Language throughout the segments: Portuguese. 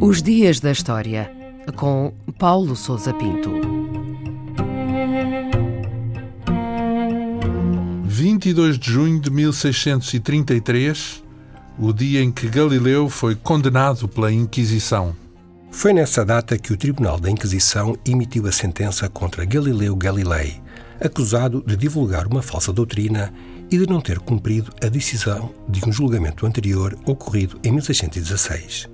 Os Dias da História, com Paulo Souza Pinto. 22 de junho de 1633, o dia em que Galileu foi condenado pela Inquisição. Foi nessa data que o Tribunal da Inquisição emitiu a sentença contra Galileu Galilei, acusado de divulgar uma falsa doutrina e de não ter cumprido a decisão de um julgamento anterior ocorrido em 1616.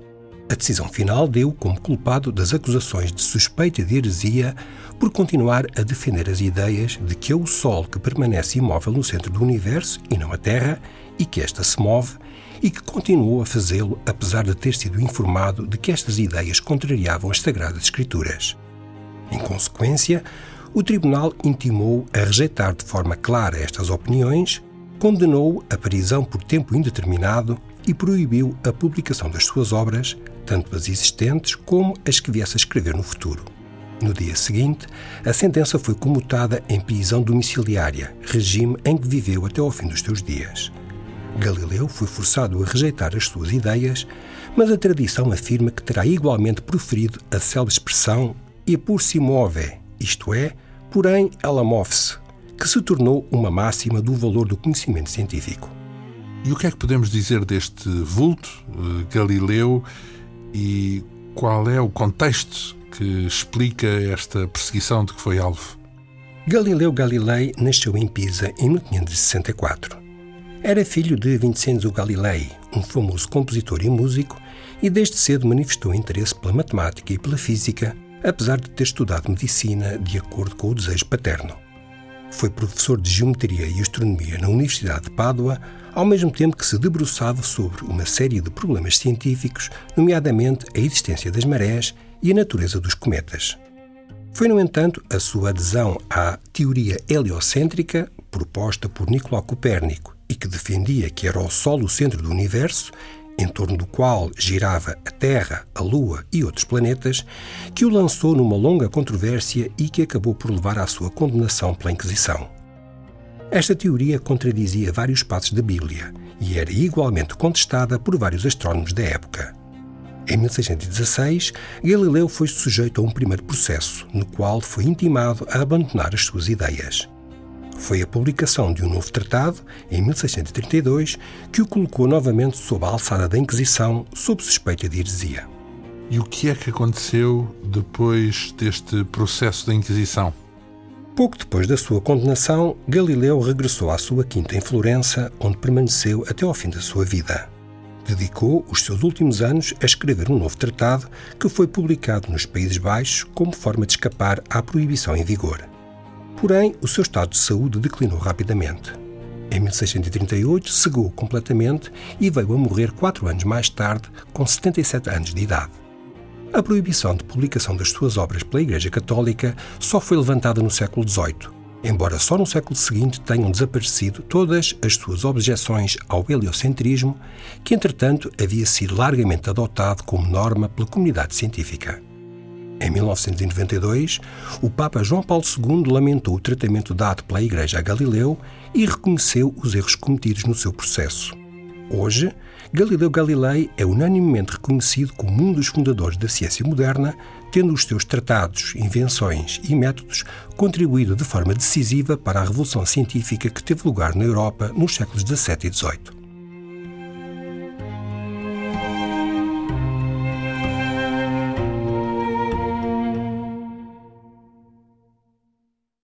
A decisão final deu como culpado das acusações de suspeita de heresia por continuar a defender as ideias de que é o Sol que permanece imóvel no centro do universo e não a Terra, e que esta se move, e que continuou a fazê-lo apesar de ter sido informado de que estas ideias contrariavam as Sagradas Escrituras. Em consequência, o Tribunal intimou a rejeitar de forma clara estas opiniões, condenou a prisão por tempo indeterminado e proibiu a publicação das suas obras, tanto as existentes como as que viesse a escrever no futuro. No dia seguinte, a sentença foi comutada em prisão domiciliária, regime em que viveu até ao fim dos seus dias. Galileu foi forçado a rejeitar as suas ideias, mas a tradição afirma que terá igualmente proferido a célebre expressão e por si move, isto é, porém ela move-se, que se tornou uma máxima do valor do conhecimento científico. E o que é que podemos dizer deste vulto, eh, Galileu, e qual é o contexto que explica esta perseguição de que foi alvo? Galileu Galilei nasceu em Pisa em 1564. Era filho de Vincenzo Galilei, um famoso compositor e músico, e desde cedo manifestou interesse pela matemática e pela física, apesar de ter estudado medicina de acordo com o desejo paterno. Foi professor de geometria e astronomia na Universidade de Pádua, ao mesmo tempo que se debruçava sobre uma série de problemas científicos, nomeadamente a existência das marés e a natureza dos cometas. Foi, no entanto, a sua adesão à teoria heliocêntrica, proposta por Nicolau Copérnico e que defendia que era o Sol o centro do universo, em torno do qual girava a Terra, a Lua e outros planetas, que o lançou numa longa controvérsia e que acabou por levar à sua condenação pela Inquisição. Esta teoria contradizia vários passos da Bíblia e era igualmente contestada por vários astrónomos da época. Em 1616, Galileu foi sujeito a um primeiro processo, no qual foi intimado a abandonar as suas ideias. Foi a publicação de um novo tratado, em 1632, que o colocou novamente sob a alçada da Inquisição, sob suspeita de heresia. E o que é que aconteceu depois deste processo da Inquisição? Pouco depois da sua condenação, Galileu regressou à sua quinta em Florença, onde permaneceu até ao fim da sua vida. Dedicou os seus últimos anos a escrever um novo tratado que foi publicado nos Países Baixos como forma de escapar à proibição em vigor. Porém, o seu estado de saúde declinou rapidamente. Em 1638, cegou completamente e veio a morrer quatro anos mais tarde, com 77 anos de idade. A proibição de publicação das suas obras pela Igreja Católica só foi levantada no século XVIII, embora só no século seguinte tenham desaparecido todas as suas objeções ao heliocentrismo, que entretanto havia sido largamente adotado como norma pela comunidade científica. Em 1992, o Papa João Paulo II lamentou o tratamento dado pela Igreja a Galileu e reconheceu os erros cometidos no seu processo. Hoje, Galileu Galilei é unanimemente reconhecido como um dos fundadores da ciência moderna, tendo os seus tratados, invenções e métodos contribuído de forma decisiva para a revolução científica que teve lugar na Europa nos séculos XVII e XVIII.